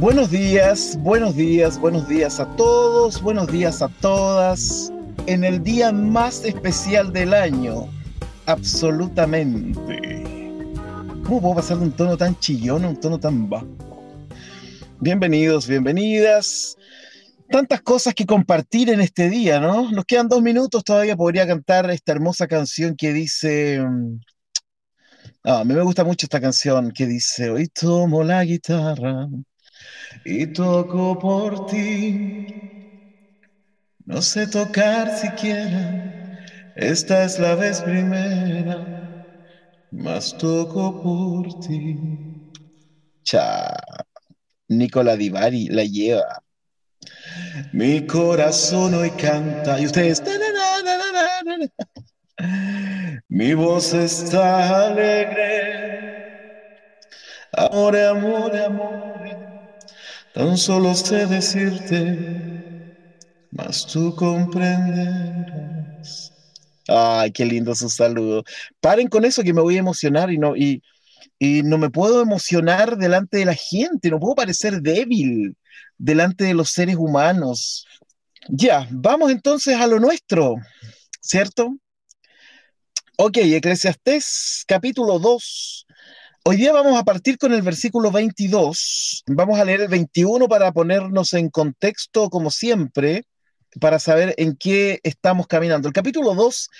Buenos días, buenos días, buenos días a todos, buenos días a todas. En el día más especial del año, absolutamente. ¿Cómo puedo pasar de un tono tan chillón a un tono tan bajo? Bienvenidos, bienvenidas. Tantas cosas que compartir en este día, ¿no? Nos quedan dos minutos, todavía podría cantar esta hermosa canción que dice... Ah, a mí me gusta mucho esta canción que dice, hoy tomo la guitarra y toco por ti. No sé tocar siquiera, esta es la vez primera, mas toco por ti. Cha, Nicola Divari la lleva. Mi corazón hoy canta y ustedes. Mi voz está alegre. Amor, amor, amor. Tan solo sé decirte, mas tú comprenderás. Ay, qué lindo su saludo. Paren con eso que me voy a emocionar y no, y, y no me puedo emocionar delante de la gente, no puedo parecer débil delante de los seres humanos. Ya, vamos entonces a lo nuestro, ¿cierto? Ok, Eclesiastés capítulo 2, Hoy día vamos a partir con el versículo 22. Vamos a leer el 21 para ponernos en contexto, como siempre, para saber en qué estamos caminando. El capítulo 2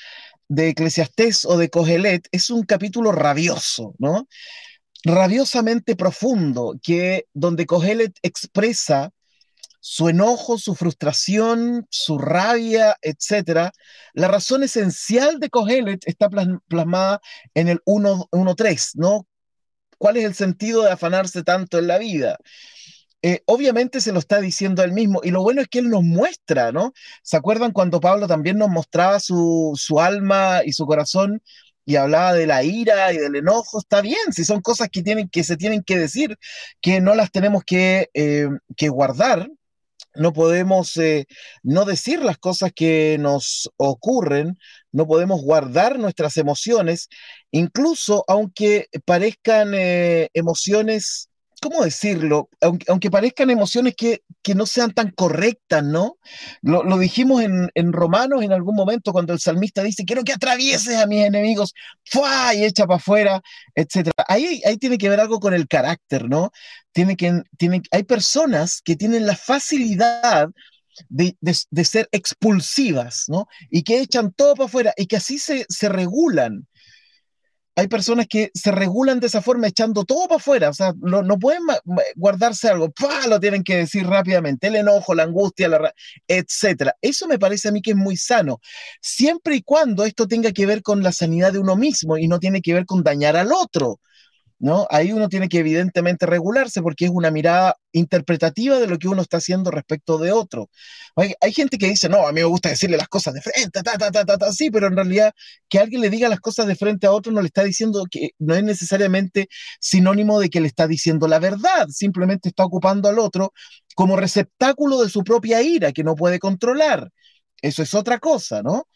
de Eclesiastés o de Cogelet es un capítulo rabioso, ¿no? Rabiosamente profundo, que donde Cogelet expresa su enojo, su frustración, su rabia, etc. La razón esencial de Cogelet está plasmada en el 1.3, ¿no? ¿Cuál es el sentido de afanarse tanto en la vida? Eh, obviamente se lo está diciendo él mismo y lo bueno es que él nos muestra, ¿no? ¿Se acuerdan cuando Pablo también nos mostraba su, alma y su corazón y hablaba de la ira y del enojo? Está bien, si son cosas que, tienen, que se tienen que decir, que no las tenemos que, eh, que guardar, no podemos eh, no decir las cosas que nos ocurren, no podemos guardar nuestras emociones, incluso aunque parezcan eh, emociones ¿cómo decirlo? Aunque, parezcan emociones que, no sean tan correctas, ¿no? Lo, dijimos en, Romanos en algún momento cuando el salmista dice, quiero que atravieses a mis enemigos, ¡fua! y echa para afuera, etc. Ahí, ahí tiene que ver algo con el carácter, ¿no? Tiene que, hay personas que tienen la facilidad de, ser expulsivas, ¿no? Y que echan todo para afuera y que así se, se regulan hay personas que se regulan de esa forma echando todo para afuera, o sea, no, pueden guardarse algo, lo tienen que decir rápidamente, el enojo, la angustia, la etcétera. Eso me parece a mí que es muy sano, siempre y cuando esto tenga que ver con la sanidad de uno mismo y no tiene que ver con dañar al otro. ¿No? Ahí uno tiene que evidentemente regularse porque es una mirada interpretativa de lo que uno está haciendo respecto de otro. Hay, gente que dice, no, a mí me gusta decirle las cosas de frente, ta, ta, ta, ta, sí, pero en realidad que alguien le diga las cosas de frente a otro no le está diciendo que no es necesariamente sinónimo de que le está diciendo la verdad, simplemente está ocupando al otro como receptáculo de su propia ira que no puede controlar. Eso es otra cosa, ¿no?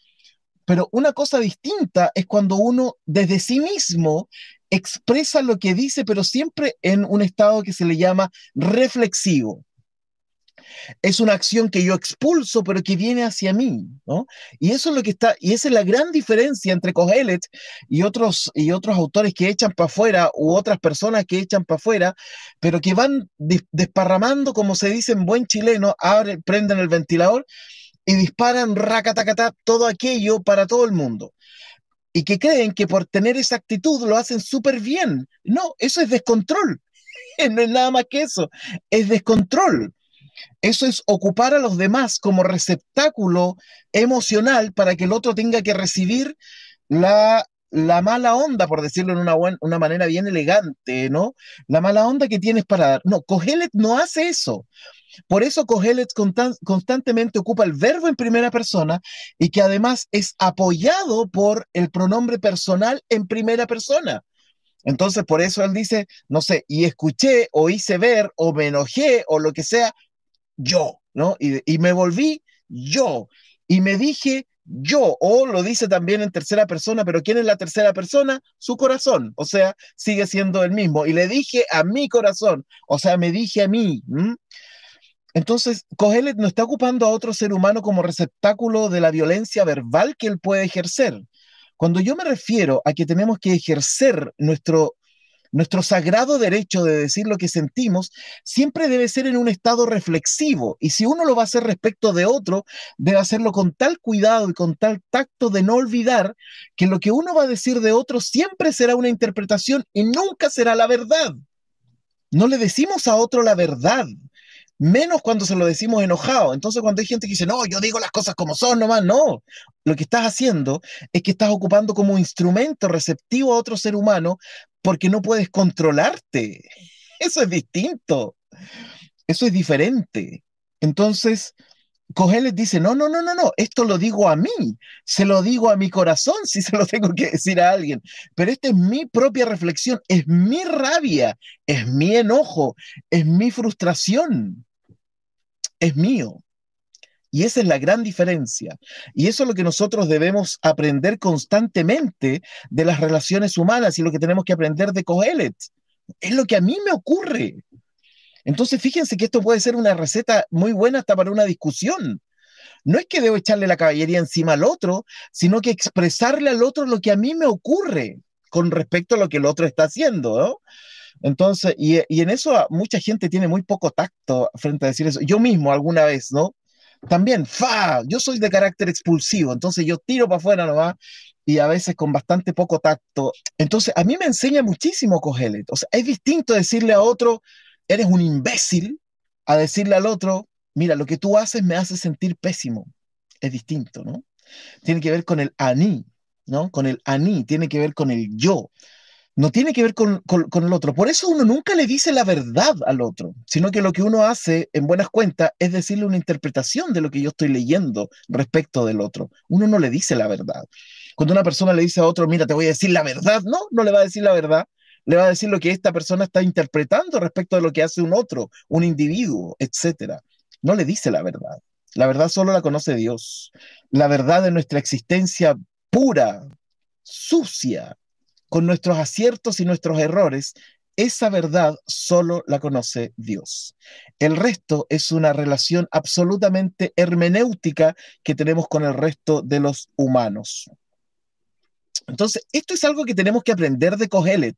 Pero una cosa distinta es cuando uno desde sí mismo expresa lo que dice, pero siempre en un estado que se le llama reflexivo. Es una acción que yo expulso, pero que viene hacia mí, ¿no? Y eso es lo que está, y esa es la gran diferencia entre Cogelet y otros, y otros autores que echan para afuera, u otras personas que echan para afuera, pero que van desparramando, como se dice en buen chileno, abren, prenden el ventilador y disparan racatacata todo aquello para todo el mundo y que creen que por tener esa actitud lo hacen súper bien. No, eso es descontrol. No es nada más que eso. Es descontrol. Eso es ocupar a los demás como receptáculo emocional para que el otro tenga que recibir la la mala onda, por decirlo en una, una manera bien elegante, ¿no? La mala onda que tienes para dar. No, Cogelet no hace eso. Por eso Cogelet constantemente ocupa el verbo en primera persona y que además es apoyado por el pronombre personal en primera persona. Entonces, por eso él dice, no sé, y escuché o hice ver o me enojé o lo que sea, yo, ¿no? Y, y me volví yo. Y me dije yo, o lo dice también en tercera persona, pero ¿quién es la tercera persona? Su corazón, o sea, sigue siendo el mismo. Y le dije a mi corazón, o sea, me dije a mí. Entonces, Cogelet no está ocupando a otro ser humano como receptáculo de la violencia verbal que él puede ejercer. Cuando yo me refiero a que tenemos que ejercer nuestro, nuestro sagrado derecho de decir lo que sentimos, siempre debe ser en un estado reflexivo. Y si uno lo va a hacer respecto de otro, debe hacerlo con tal cuidado y con tal tacto de no olvidar que lo que uno va a decir de otro siempre será una interpretación y nunca será la verdad. No le decimos a otro la verdad, menos cuando se lo decimos enojado. Entonces, cuando hay gente que dice, no, yo digo las cosas como son nomás, no. Lo que estás haciendo es que estás ocupando como instrumento receptivo a otro ser humano porque no puedes controlarte. Eso es distinto. Eso es diferente. Entonces, Cogeles dice, no, no, no, no, no, esto lo digo a mí, se lo digo a mi corazón si se lo tengo que decir a alguien, pero esta es mi propia reflexión, es mi rabia, es mi enojo, es mi frustración, es mío. Y esa es la gran diferencia. Y eso es lo que nosotros debemos aprender constantemente de las relaciones humanas y lo que tenemos que aprender de Cogelet. Es lo que a mí me ocurre. Entonces, fíjense que esto puede ser una receta muy buena hasta para una discusión. No es que debo echarle la caballería encima al otro, sino que expresarle al otro lo que a mí me ocurre con respecto a lo que el otro está haciendo, ¿no? Entonces, y, en eso mucha gente tiene muy poco tacto frente a decir eso. Yo mismo alguna vez, ¿no? También, fa, yo soy de carácter expulsivo, entonces yo tiro para afuera nomás y a veces con bastante poco tacto. Entonces, a mí me enseña muchísimo Cogelet. O sea, es distinto decirle a otro, eres un imbécil a decirle al otro, mira, lo que tú haces me hace sentir pésimo. Es distinto, ¿no? Tiene que ver con el aní, ¿no? Con el aní, tiene que ver con el yo. No tiene que ver con, el otro. Por eso uno nunca le dice la verdad al otro, sino que lo que uno hace en buenas cuentas es decirle una interpretación de lo que yo estoy leyendo respecto del otro. Uno no le dice la verdad. Cuando una persona le dice a otro, mira, te voy a decir la verdad, no, no le va a decir la verdad, le va a decir lo que esta persona está interpretando respecto de lo que hace un otro, un individuo, etc. No le dice la verdad. La verdad solo la conoce Dios. La verdad de nuestra existencia pura, sucia, con nuestros aciertos y nuestros errores, esa verdad solo la conoce Dios. El resto es una relación absolutamente hermenéutica que tenemos con el resto de los humanos. Entonces, esto es algo que tenemos que aprender de Cogelet.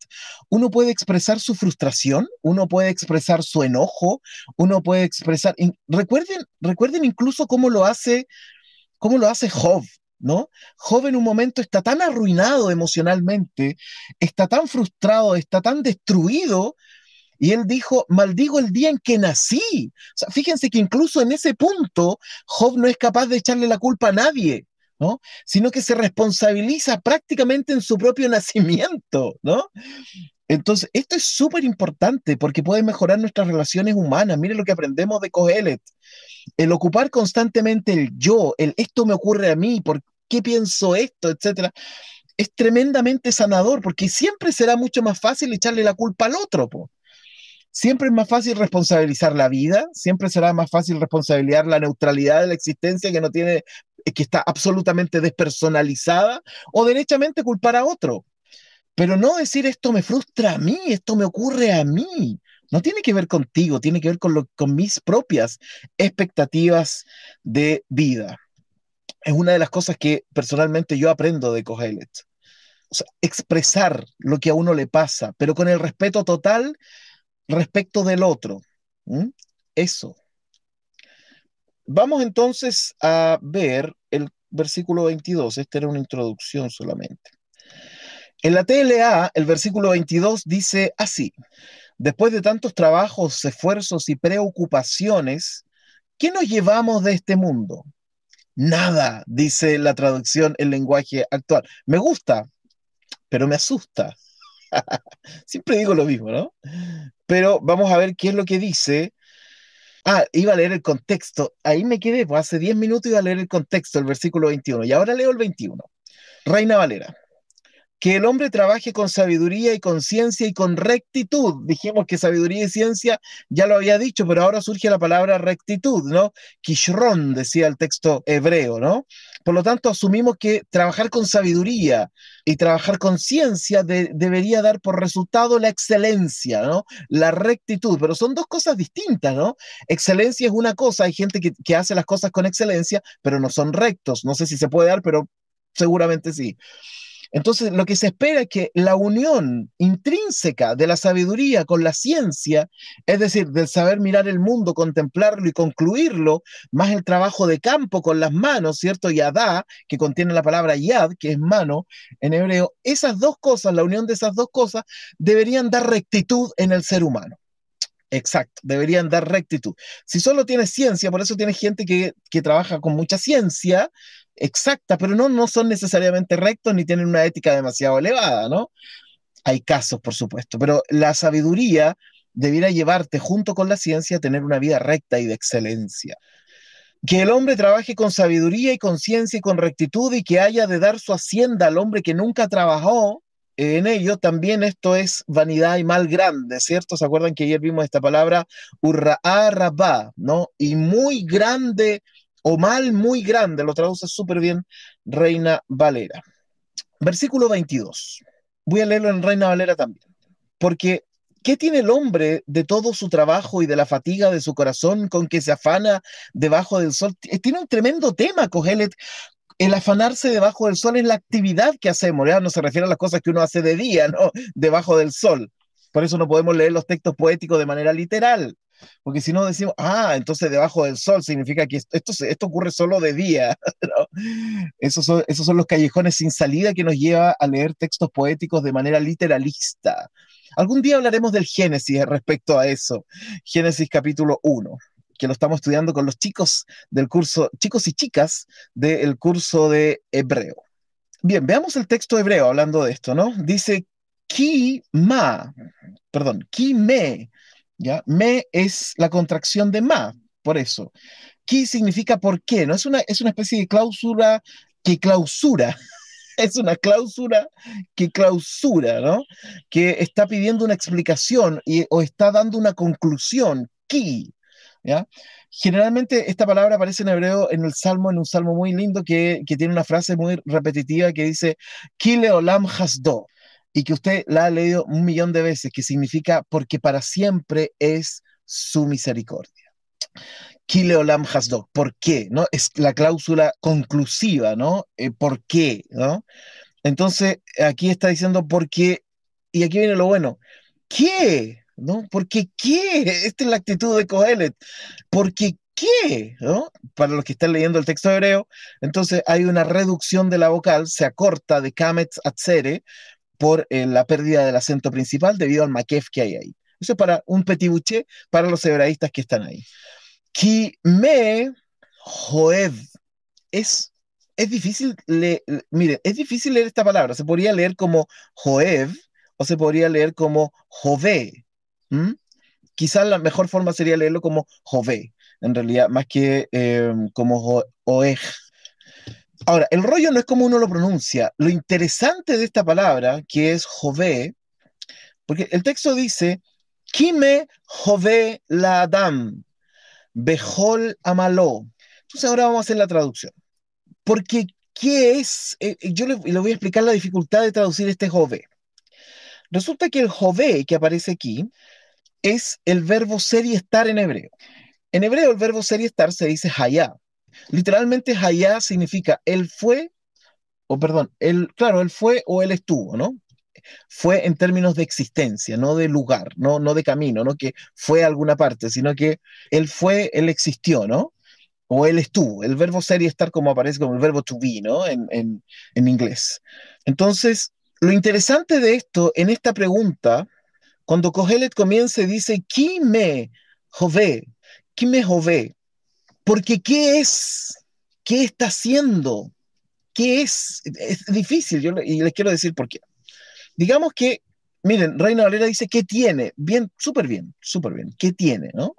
Uno puede expresar su frustración, uno puede expresar su enojo, uno puede expresar. Recuerden, recuerden incluso cómo lo hace, cómo lo hace Job, ¿no? Job en un momento está tan arruinado emocionalmente, está tan frustrado, está tan destruido. Y él dijo, maldigo el día en que nací. O sea, fíjense que incluso en ese punto, Job no es capaz de echarle la culpa a nadie. ¿no? Sino que se responsabiliza prácticamente en su propio nacimiento, ¿no? Entonces, esto es súper importante porque puede mejorar nuestras relaciones humanas. Mire lo que aprendemos de Cogelet. El ocupar constantemente el yo, el esto me ocurre a mí, por qué pienso esto, etcétera, es tremendamente sanador porque siempre será mucho más fácil echarle la culpa al otro. Siempre es más fácil responsabilizar la vida, siempre será más fácil responsabilizar la neutralidad de la existencia que no tiene que está absolutamente despersonalizada o derechamente culpar a otro. Pero no decir esto me frustra a mí, esto me ocurre a mí. No tiene que ver contigo, tiene que ver con, con mis propias expectativas de vida. Es una de las cosas que personalmente yo aprendo de Cogelet. expresar lo que a uno le pasa, pero con el respeto total respecto del otro. Eso. Vamos entonces a ver el versículo 22. Esta era una introducción solamente. En la TLA, el versículo 22 dice así, después de tantos trabajos, esfuerzos y preocupaciones, ¿qué nos llevamos de este mundo? Nada, dice la traducción en lenguaje actual. Me gusta pero me asusta. Siempre digo lo mismo, ¿no? Pero vamos a ver qué es lo que dice. Ah, iba a leer el contexto. Ahí me quedé, pues hace 10 minutos iba a leer el contexto, el versículo 21. Y ahora leo el 21. Reina Valera que el hombre trabaje con sabiduría y con ciencia y con rectitud. Dijimos que sabiduría y ciencia ya lo había dicho, pero ahora surge la palabra rectitud, ¿no? Kishron, decía el texto hebreo, ¿no? Por lo tanto, asumimos que trabajar con sabiduría y trabajar con ciencia debería dar por resultado la excelencia, ¿no? La rectitud, pero son dos cosas distintas, ¿no? Excelencia es una cosa, hay gente que, que hace las cosas con excelencia, pero no son rectos. No sé si se puede dar, pero seguramente sí. Entonces, lo que se espera es que la unión intrínseca de la sabiduría con la ciencia, es decir, del saber mirar el mundo, contemplarlo y concluirlo, más el trabajo de campo con las manos, ¿cierto? Yadá, que contiene la palabra yad, que es mano en hebreo, esas dos cosas, la unión de esas dos cosas, deberían dar rectitud en el ser humano. Exacto, deberían dar rectitud. Si solo tienes ciencia, por eso tienes gente que, que trabaja con mucha ciencia, exacta, pero no, no son necesariamente rectos ni tienen una ética demasiado elevada, ¿no? Hay casos, por supuesto, pero la sabiduría debiera llevarte junto con la ciencia a tener una vida recta y de excelencia. Que el hombre trabaje con sabiduría y con ciencia y con rectitud y que haya de dar su hacienda al hombre que nunca trabajó en ello, también esto es vanidad y mal grande, ¿cierto? ¿Se acuerdan que ayer vimos esta palabra urra'a rabá, ¿no? Y muy grande o mal muy grande, lo traduce súper bien Reina Valera. Versículo 22. Voy a leerlo en Reina Valera también. Porque, ¿qué tiene el hombre de todo su trabajo y de la fatiga de su corazón con que se afana debajo del sol? Tiene un tremendo tema, Cogelet. El afanarse debajo del sol es la actividad que hacemos, no se refiere a las cosas que uno hace de día, ¿no? Debajo del sol. Por eso no podemos leer los textos poéticos de manera literal. Porque si no decimos, ah, entonces debajo del sol significa que esto, esto ocurre solo de día. Esos, son, esos son los callejones sin salida que nos lleva a leer textos poéticos de manera literalista. Algún día hablaremos del Génesis respecto a eso. Génesis capítulo 1 que lo estamos estudiando con los chicos del curso, chicos y chicas del curso de hebreo. Bien, veamos el texto hebreo hablando de esto, ¿no? Dice, ki ma, perdón, ki me ¿ya? Me es la contracción de ma, por eso. Ki significa por qué, ¿no? Es una, es una especie de cláusula que clausura. es una cláusula que clausura, ¿no? Que está pidiendo una explicación y, o está dando una conclusión. Ki, ¿ya? Generalmente esta palabra aparece en hebreo en el Salmo, en un Salmo muy lindo que, tiene una frase muy repetitiva que dice, Ki leolam hasdo y que usted la ha leído un millón de veces, que significa porque para siempre es su misericordia. Kileolam Hasdok, ¿por qué? ¿No? Es la cláusula conclusiva, ¿no? Eh, ¿Por qué? ¿no? Entonces, aquí está diciendo por qué, y aquí viene lo bueno, ¿qué? ¿No? Porque qué? Esta es la actitud de Coelet. Porque qué? ¿No? Para los que están leyendo el texto hebreo, entonces hay una reducción de la vocal, se acorta de kamet a tsere, por eh, la pérdida del acento principal debido al maquef que hay ahí. Eso es para un petit bouché para los hebraístas que están ahí. Ki me joev. Es, es difícil, le, miren, es difícil leer esta palabra. Se podría leer como joev o se podría leer como jove. Quizás la mejor forma sería leerlo como jove, en realidad, más que eh, como oej. Ahora, el rollo no es como uno lo pronuncia. Lo interesante de esta palabra, que es jove, porque el texto dice, Kime jove la Adam, Behol amaló. Entonces ahora vamos a hacer la traducción. Porque, ¿qué es? Eh, eh, yo le, voy a explicar la dificultad de traducir este jove. Resulta que el jove que aparece aquí es el verbo ser y estar en hebreo. En hebreo el verbo ser y estar se dice hayá. Literalmente Hayá significa él fue, o perdón, él, claro, él fue o él estuvo, ¿no? Fue en términos de existencia, no de lugar, no, no de camino, no que fue a alguna parte, sino que él fue, él existió, ¿no? O él estuvo. El verbo ser y estar como aparece como el verbo to be, ¿no? En, en inglés. Entonces, lo interesante de esto, en esta pregunta, cuando Cogelet comienza dice, ¿Qui me jove? ¿Qui me jove? Porque ¿qué es? ¿Qué está haciendo? ¿Qué es? Es difícil, y les quiero decir por qué. digamos que, miren, Reina Valera dice, ¿qué tiene? Bien, súper bien, súper bien, ¿qué tiene? ¿no?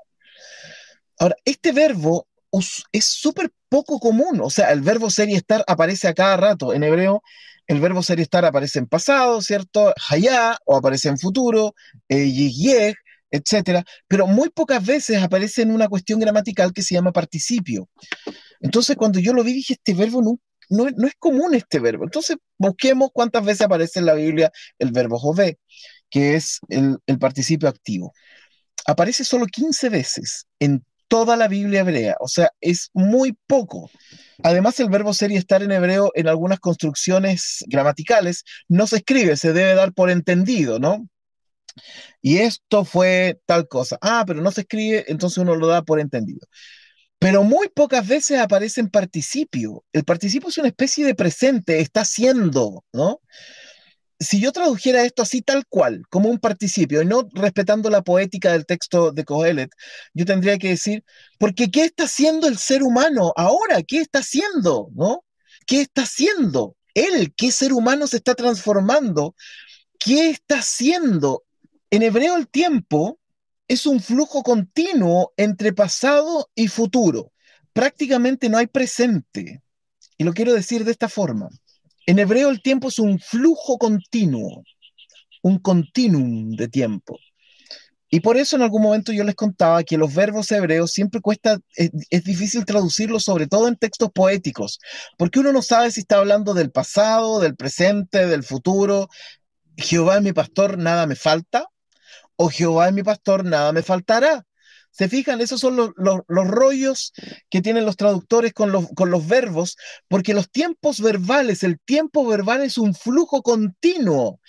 Ahora, este verbo es súper poco común, o sea, el verbo ser y estar aparece a cada rato. En hebreo, el verbo ser y estar aparece en pasado, ¿cierto? Hayá, o aparece en futuro, eh, etcétera, pero muy pocas veces aparece en una cuestión gramatical que se llama participio. Entonces, cuando yo lo vi, dije, este verbo no, no, es común este verbo. Entonces, busquemos cuántas veces aparece en la Biblia el verbo jové, que es el, el participio activo. Aparece solo 15 veces en toda la Biblia hebrea, o sea, es muy poco. Además, el verbo ser y estar en hebreo en algunas construcciones gramaticales no se escribe, se debe dar por entendido, ¿no? Y esto fue tal cosa. Ah, pero no se escribe, entonces uno lo da por entendido. Pero muy pocas veces aparece en participio. El participio es una especie de presente, está siendo, ¿no? Si yo tradujera esto así tal cual, como un participio, y no respetando la poética del texto de Coelet, yo tendría que decir, porque ¿qué está haciendo el ser humano ahora? ¿Qué está haciendo? ¿No? ¿Qué está haciendo? Él, ¿qué ser humano se está transformando? ¿Qué está haciendo? En hebreo el tiempo es un flujo continuo entre pasado y futuro. Prácticamente no hay presente. Y lo quiero decir de esta forma. En hebreo el tiempo es un flujo continuo, un continuum de tiempo. Y por eso en algún momento yo les contaba que los verbos hebreos siempre cuesta, es, difícil traducirlos, sobre todo en textos poéticos, porque uno no sabe si está hablando del pasado, del presente, del futuro. Jehová es mi pastor, nada me falta, o Jehová es mi pastor, nada me faltará. ¿Se fijan? Esos son los, rollos que tienen los traductores con los, con los verbos, porque los tiempos verbales, el tiempo verbal es un flujo continuo.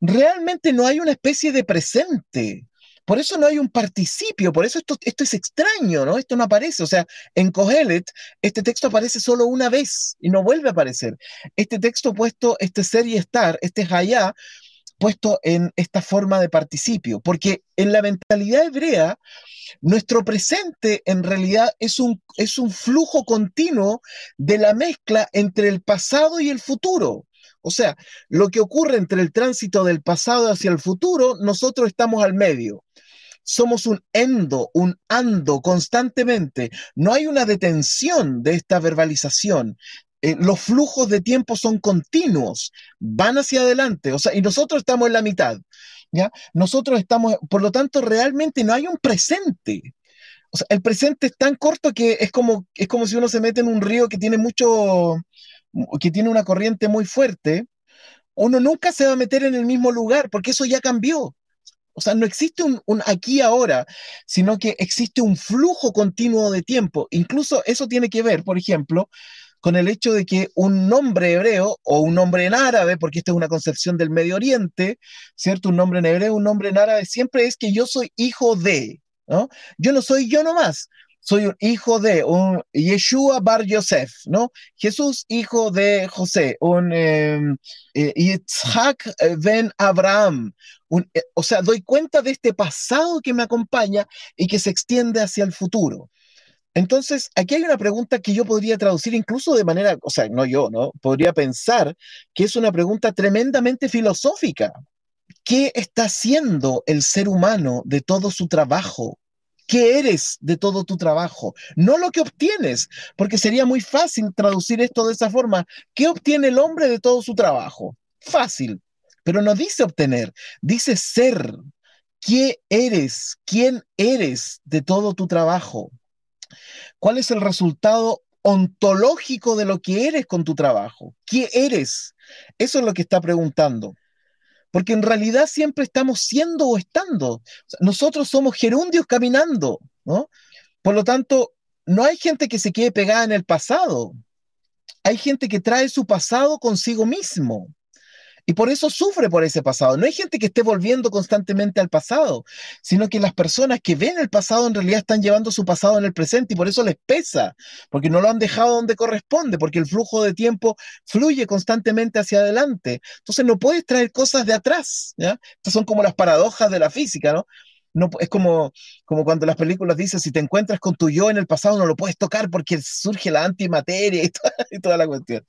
Realmente no hay una especie de presente. Por eso no hay un participio, por eso esto, esto es extraño, ¿no? Esto no aparece. O sea, en Kohelet, este texto aparece solo una vez y no vuelve a aparecer. Este texto puesto, este ser y estar, este hayá, puesto en esta forma de participio, porque en la mentalidad hebrea, nuestro presente en realidad es un, es un flujo continuo de la mezcla entre el pasado y el futuro. O sea, lo que ocurre entre el tránsito del pasado hacia el futuro, nosotros estamos al medio. Somos un endo, un ando constantemente. No hay una detención de esta verbalización. Eh, los flujos de tiempo son continuos, van hacia adelante, o sea, y nosotros estamos en la mitad, ¿ya? Nosotros estamos, por lo tanto, realmente no hay un presente. O sea, el presente es tan corto que es como, es como si uno se mete en un río que tiene mucho, que tiene una corriente muy fuerte, uno nunca se va a meter en el mismo lugar, porque eso ya cambió. O sea, no existe un, un, aquí ahora, sino que existe un flujo continuo de tiempo. Incluso eso tiene que ver, por ejemplo, con el hecho de que un nombre hebreo o un nombre en árabe, porque esta es una concepción del Medio Oriente, ¿cierto? Un nombre en hebreo, un nombre en árabe, siempre es que yo soy hijo de, ¿no? Yo no soy yo nomás, soy un hijo de, un Yeshua Bar Yosef, ¿no? Jesús, hijo de José, un em, eh, Yitzhak eh, ben Abraham. Eh, o sea, doy cuenta de este pasado que me acompaña y que se extiende hacia el futuro. Entonces, aquí hay una pregunta que yo podría traducir incluso de manera, o sea, no yo, ¿no? Podría pensar que es una pregunta tremendamente filosófica. ¿Qué está haciendo el ser humano de todo su trabajo? ¿Qué eres de todo tu trabajo? No lo que obtienes, porque sería muy fácil traducir esto de esa forma. ¿Qué obtiene el hombre de todo su trabajo? Fácil, pero no dice obtener, dice ser. ¿Qué eres? ¿Quién eres de todo tu trabajo? ¿Cuál es el resultado ontológico de lo que eres con tu trabajo? ¿Qué eres? Eso es lo que está preguntando. Porque en realidad siempre estamos siendo o estando. nosotros somos gerundios caminando, ¿no? Por lo tanto, no hay gente que se quede pegada en el pasado. Hay gente que trae su pasado consigo mismo. Y por eso sufre por ese pasado. No hay gente que esté volviendo constantemente al pasado, sino que las personas que ven el pasado en realidad están llevando su pasado en el presente y por eso les pesa, porque no lo han dejado donde corresponde, porque el flujo de tiempo fluye constantemente hacia adelante. Entonces no puedes traer cosas de atrás. ¿ya? Estas son como las paradojas de la física, ¿no? No, es como, como cuando las películas dicen, si te encuentras con tu yo en el pasado, no lo puedes tocar porque surge la antimateria y y toda la cuestión.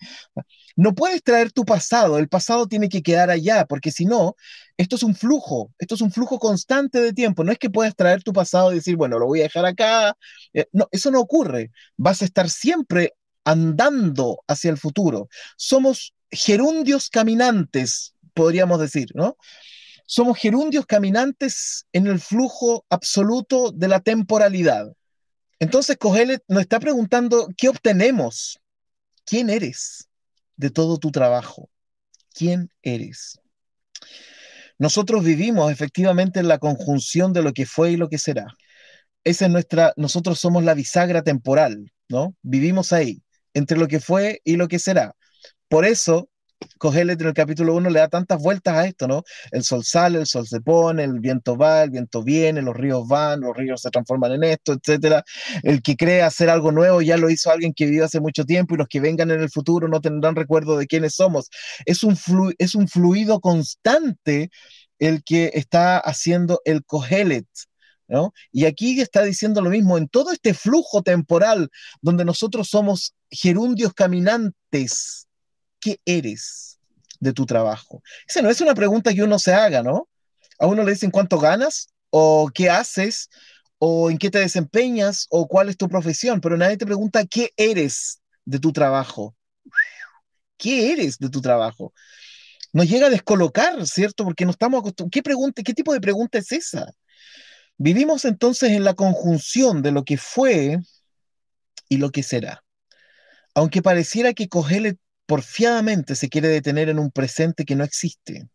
No puedes traer tu pasado, el pasado tiene que quedar allá, porque si no, esto es un flujo, esto es un flujo constante de tiempo. No es que puedas traer tu pasado y decir, bueno, lo voy a dejar acá. Eh, no, eso no ocurre. Vas a estar siempre andando hacia el futuro. Somos gerundios caminantes, podríamos decir, ¿no? Somos gerundios caminantes en el flujo absoluto de la temporalidad. Entonces, Cogelet nos está preguntando, ¿qué obtenemos? ¿Quién eres de todo tu trabajo? ¿Quién eres? Nosotros vivimos efectivamente en la conjunción de lo que fue y lo que será. Esa es nuestra, nosotros somos la bisagra temporal, ¿no? Vivimos ahí, entre lo que fue y lo que será. Por eso Cogelet en el capítulo 1 le da tantas vueltas a esto, ¿no? El sol sale, el sol se pone, el viento va, el viento viene, los ríos van, los ríos se transforman en esto, etcétera. El que cree hacer algo nuevo ya lo hizo alguien que vivió hace mucho tiempo y los que vengan en el futuro no tendrán recuerdo de quiénes somos. Es un, es un fluido constante el que está haciendo el Cogelet. ¿No? Y aquí está diciendo lo mismo, en todo este flujo temporal donde nosotros somos gerundios caminantes, ¿qué eres de tu trabajo? Esa no es una pregunta que uno se haga, ¿no? A uno le dicen cuánto ganas o qué haces o en qué te desempeñas o cuál es tu profesión, pero nadie te pregunta qué eres de tu trabajo. ¿Qué eres de tu trabajo? Nos llega a descolocar, ¿cierto? Porque no estamos acostumbrados. ¿Qué, pregunta, ¿Qué tipo de pregunta es esa? Vivimos entonces en la conjunción de lo que fue y lo que será. Aunque pareciera que Cogelet porfiadamente se quiere detener en un presente que no existe,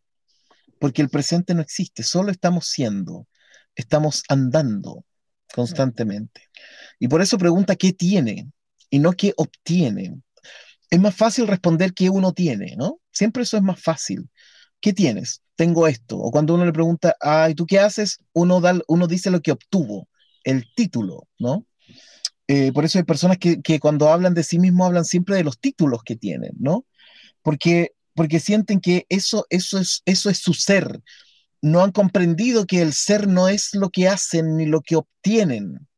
porque el presente no existe, solo estamos siendo, estamos andando constantemente. Y por eso pregunta qué tiene y no qué obtiene. Es más fácil responder qué uno tiene, ¿no? Siempre eso es más fácil. ¿Qué tienes? Tengo esto. O cuando uno le pregunta, ay, ¿tú qué haces? Uno, da, uno dice lo que obtuvo, el título, ¿no? Eh, por eso hay personas que, cuando hablan de sí mismos hablan siempre de los títulos que tienen, ¿no? Porque, porque sienten que eso, eso, es, eso es su ser. No han comprendido que el ser no es lo que hacen ni lo que obtienen.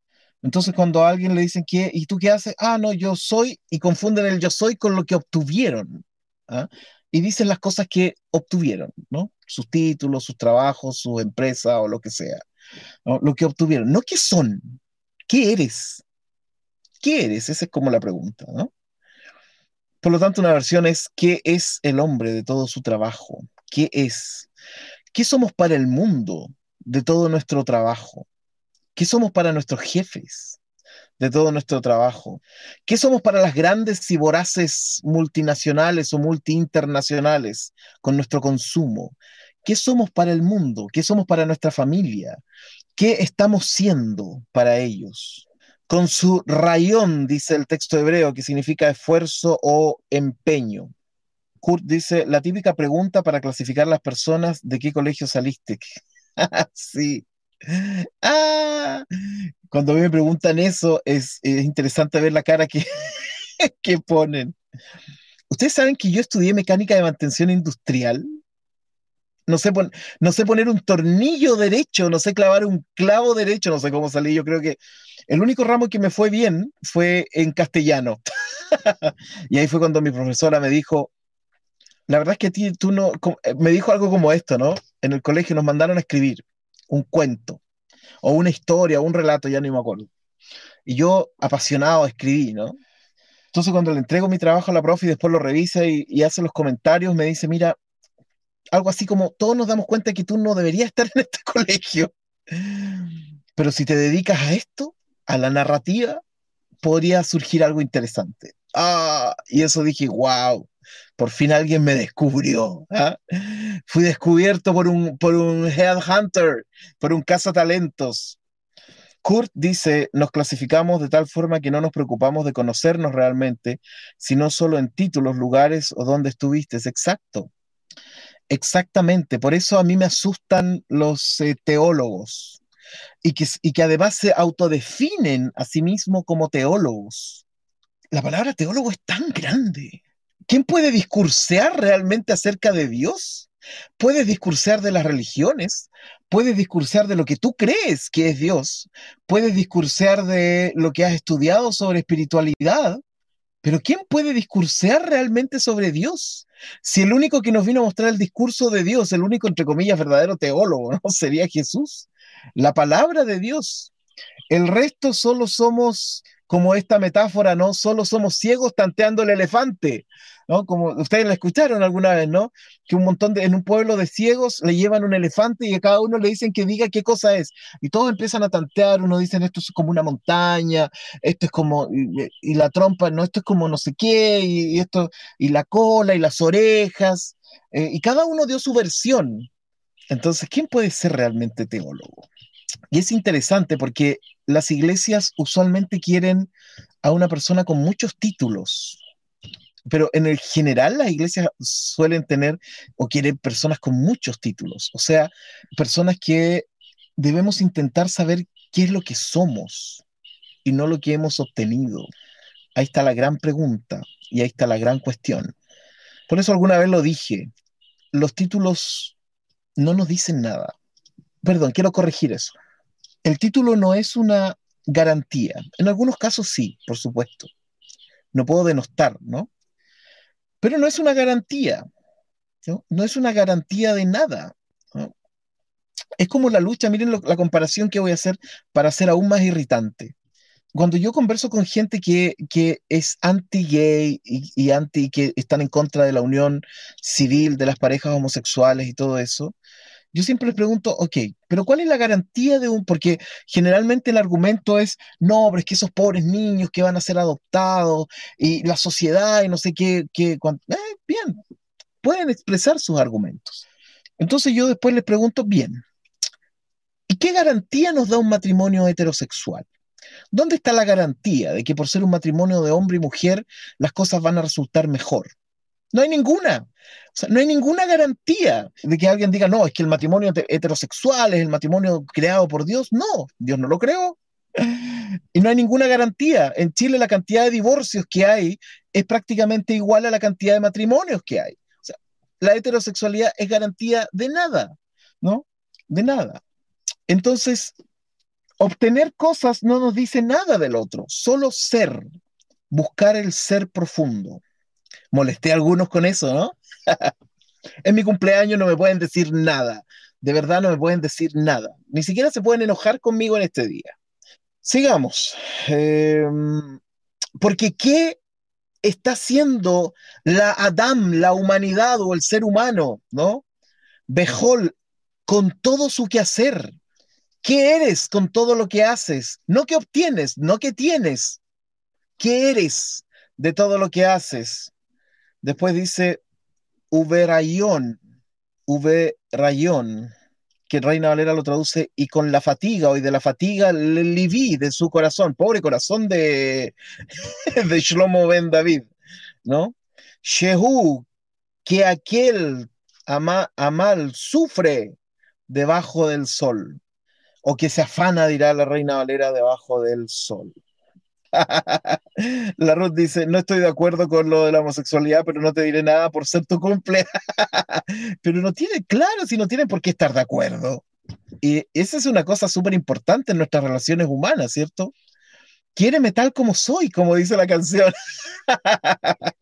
Entonces cuando a alguien le dicen que, ¿y tú qué haces? Ah, no, yo soy, y confunden el yo soy con lo que obtuvieron. ¿ah? Y dicen las cosas que obtuvieron, ¿no? Sus títulos, sus trabajos, su empresa o lo que sea. Lo que obtuvieron. No qué son, qué eres. ¿Qué eres? Esa es como la pregunta, ¿no? Por lo tanto, una versión es ¿qué es el hombre de todo su trabajo? ¿Qué es? ¿Qué somos para el mundo de todo nuestro trabajo? ¿Qué somos para nuestros jefes de todo nuestro trabajo? ¿Qué somos para las grandes y voraces multinacionales o multiinternacionales con nuestro consumo? ¿Qué somos para el mundo? ¿Qué somos para nuestra familia? ¿Qué estamos siendo para ellos? Con su rayón, dice el texto hebreo, que significa esfuerzo o empeño. Kurt dice, la típica pregunta para clasificar las personas, ¿de qué colegio saliste? sí. Ah, cuando me preguntan eso, es, interesante ver la cara que, que ponen. ¿Ustedes saben que yo estudié mecánica de mantención industrial? No sé, no sé poner un tornillo derecho, no sé clavar un clavo derecho, no sé cómo salí. Yo creo que el único ramo que me fue bien fue en castellano. y ahí fue cuando mi profesora me dijo, la verdad es que ti, tú no, eh, me dijo algo como esto, ¿no? En el colegio nos mandaron a escribir un cuento, o una historia, o un relato, ya no me acuerdo. Y yo, apasionado, escribí, ¿no? Entonces cuando le entrego mi trabajo a la profe y después lo revisa y, y hace los comentarios, me dice, mira, algo así como, todos nos damos cuenta que tú no deberías estar en este colegio, pero si te dedicas a esto, a la narrativa, podría surgir algo interesante. Ah, y eso dije, wow, por fin alguien me descubrió. ¿ah? Fui descubierto por un, por un headhunter, por un cazatalentos. Kurt dice, nos clasificamos de tal forma que no nos preocupamos de conocernos realmente, sino solo en títulos, lugares o dónde estuviste. Exacto. Exactamente. Por eso a mí me asustan los eh, teólogos y que, y que además se autodefinen a sí mismos como teólogos. La palabra teólogo es tan grande. ¿Quién puede discursear realmente acerca de Dios? Puedes discursear de las religiones, puedes discursar de lo que tú crees que es Dios, puedes discursar de lo que has estudiado sobre espiritualidad, pero ¿quién puede discursar realmente sobre Dios? Si el único que nos vino a mostrar el discurso de Dios, el único, entre comillas, verdadero teólogo, ¿no? Sería Jesús, la palabra de Dios. El resto solo somos como esta metáfora, ¿no? Solo somos ciegos tanteando el elefante, ¿no? Como ustedes la escucharon alguna vez, ¿no? Que un montón de, en un pueblo de ciegos le llevan un elefante y a cada uno le dicen que diga qué cosa es. Y todos empiezan a tantear, uno dicen esto es como una montaña, esto es como, y, la trompa, no, esto es como no sé qué, y, esto, y la cola, y las orejas, eh, y cada uno dio su versión. Entonces, ¿quién puede ser realmente teólogo? Y es interesante porque las iglesias usualmente quieren a una persona con muchos títulos, pero en el general las iglesias suelen tener o quieren personas con muchos títulos, o sea, personas que debemos intentar saber qué es lo que somos y no lo que hemos obtenido. Ahí está la gran pregunta y ahí está la gran cuestión. Por eso alguna vez lo dije, los títulos no nos dicen nada. Perdón, quiero corregir eso el título no es una garantía. En algunos casos sí, por supuesto. No puedo denostar, ¿no? Pero no es una garantía. No, es una garantía de nada. Es como la lucha, miren la comparación que voy a hacer para ser aún más irritante. Cuando yo converso con gente que, es anti-gay y, y anti, que están en contra de la unión civil de las parejas homosexuales y todo eso, yo siempre les pregunto, ok, pero ¿cuál es la garantía de un, porque generalmente el argumento es, no, pero es que esos pobres niños que van a ser adoptados y la sociedad y no sé qué, qué eh, bien, pueden expresar sus argumentos. Entonces yo después les pregunto, bien, ¿y qué garantía nos da un matrimonio heterosexual? ¿Dónde está la garantía de que por ser un matrimonio de hombre y mujer las cosas van a resultar mejor? No hay ninguna. O sea, no hay ninguna garantía de que alguien diga, no, es que el matrimonio heterosexual es el matrimonio creado por Dios. No, Dios no lo creó. Y no hay ninguna garantía. En Chile la cantidad de divorcios que hay es prácticamente igual a la cantidad de matrimonios que hay. O sea, la heterosexualidad es garantía de nada, ¿no? De nada. Entonces, obtener cosas no nos dice nada del otro, solo ser, buscar el ser profundo molesté a algunos con eso, ¿no? en mi cumpleaños no me pueden decir nada. De verdad no me pueden decir nada. Ni siquiera se pueden enojar conmigo en este día. Sigamos. Em, porque ¿qué está haciendo la Adam, la humanidad o el ser humano, ¿no? Bejol, con todo su quehacer. ¿Qué eres con todo lo que haces? No que obtienes, no que tienes. ¿Qué eres de todo lo que haces? Después dice Uberayón, Uberayón, que Reina Valera lo traduce, y con la fatiga, hoy de la fatiga le liví de su corazón, pobre corazón de, de Shlomo Ben David, ¿no? Shehu, que aquel ama, amal sufre debajo del sol, o que se afana, dirá la Reina Valera, debajo del sol. La Ruth dice, no estoy de acuerdo con lo de la homosexualidad, pero no te diré nada por ser tu cumple. pero no tiene, claro, si no tienen por qué estar de acuerdo. Y esa es una cosa súper importante en nuestras relaciones humanas, ¿cierto? Quiéreme tal como soy, como dice la canción.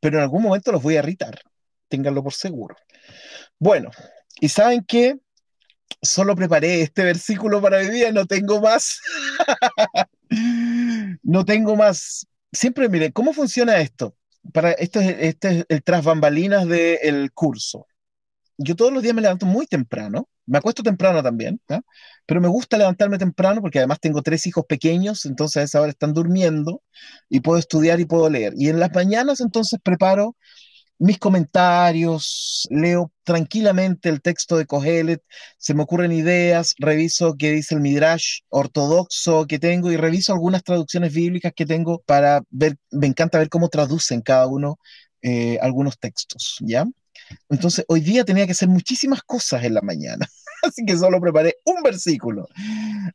pero en algún momento los voy a irritar, ténganlo por seguro. Bueno, ¿y saben qué? Solo preparé este versículo para mi día, no tengo más. No tengo más. Siempre, mire, ¿cómo funciona esto? Para, esto es, este es el tras bambalinas del curso. Yo todos los días me levanto muy temprano, me acuesto temprano también, pero me gusta levantarme temprano porque además tengo tres hijos pequeños, entonces a esa hora están durmiendo y puedo estudiar y puedo leer. Y en las mañanas entonces preparo mis comentarios, leo tranquilamente el texto de Kohelet, se me ocurren ideas, reviso qué dice el Midrash ortodoxo que tengo y reviso algunas traducciones bíblicas que tengo para ver, me encanta ver cómo traducen cada uno eh, algunos textos, ¿ya? Entonces, hoy día tenía que hacer muchísimas cosas en la mañana. Así que solo preparé un versículo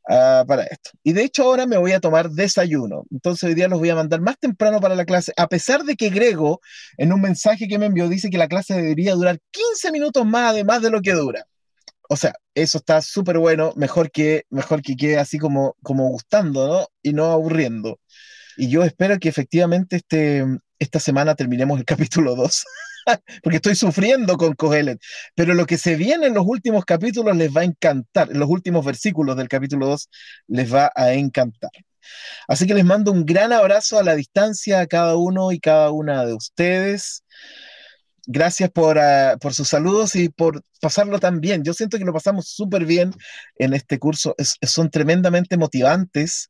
ah, para esto. Y de hecho ahora me voy a tomar desayuno. Entonces hoy día los voy a mandar más temprano para la clase, a pesar de que Grego en un mensaje que me envió dice que la clase debería durar 15 minutos más además de lo que dura. o sea, eso está súper bueno, mejor que, mejor que quede así como, como gustando, ¿no? Y no aburriendo. Y yo espero que efectivamente este, esta semana terminemos el capítulo 2, porque estoy sufriendo con Cogelet. Pero lo que se viene en los últimos capítulos les va a encantar, en los últimos versículos del capítulo 2 les va a encantar. Así que les mando un gran abrazo a la distancia a cada uno y cada una de ustedes. Gracias por, uh, por sus saludos y por pasarlo tan bien. Yo siento que lo pasamos súper bien en este curso. Son tremendamente motivantes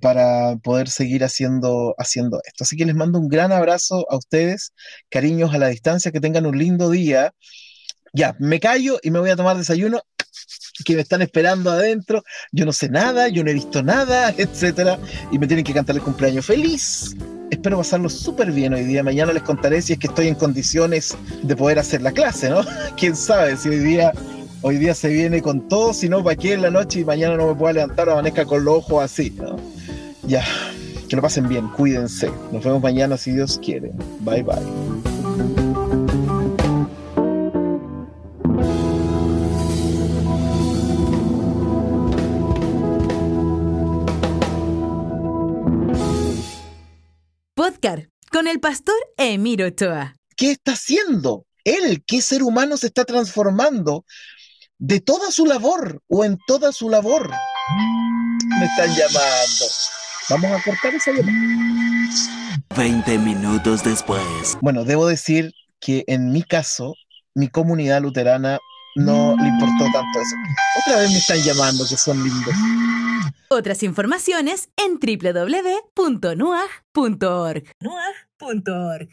para poder seguir haciendo, haciendo esto. Así que les mando un gran abrazo a ustedes, cariños a la distancia, que tengan un lindo día. Ya, me callo y me voy a tomar desayuno que me están esperando adentro. Yo no sé nada, yo no he visto nada, etcétera, y me tienen que cantar el cumpleaños feliz. Espero pasarlo súper bien hoy día. Mañana les contaré si es que estoy en condiciones de poder hacer la clase, ¿no? Quién sabe si hoy día hoy día se viene con todo, si no, para aquí en la noche y mañana no me puedo levantar o amanezca con los ojos así, ¿no? Ya, que lo pasen bien, cuídense. Nos vemos mañana si Dios quiere. Bye bye. Podcast con el pastor Emiro Ochoa. ¿Qué está haciendo? Él, ¿qué ser humano se está transformando de toda su labor o en toda su labor? Me están llamando. Vamos a cortar esa llamada. 20 minutos después. Bueno, debo decir que en mi caso, mi comunidad luterana no le importó tanto eso. Otra vez me están llamando, que son lindos. Otras informaciones en www.nuag.org. nuag.org.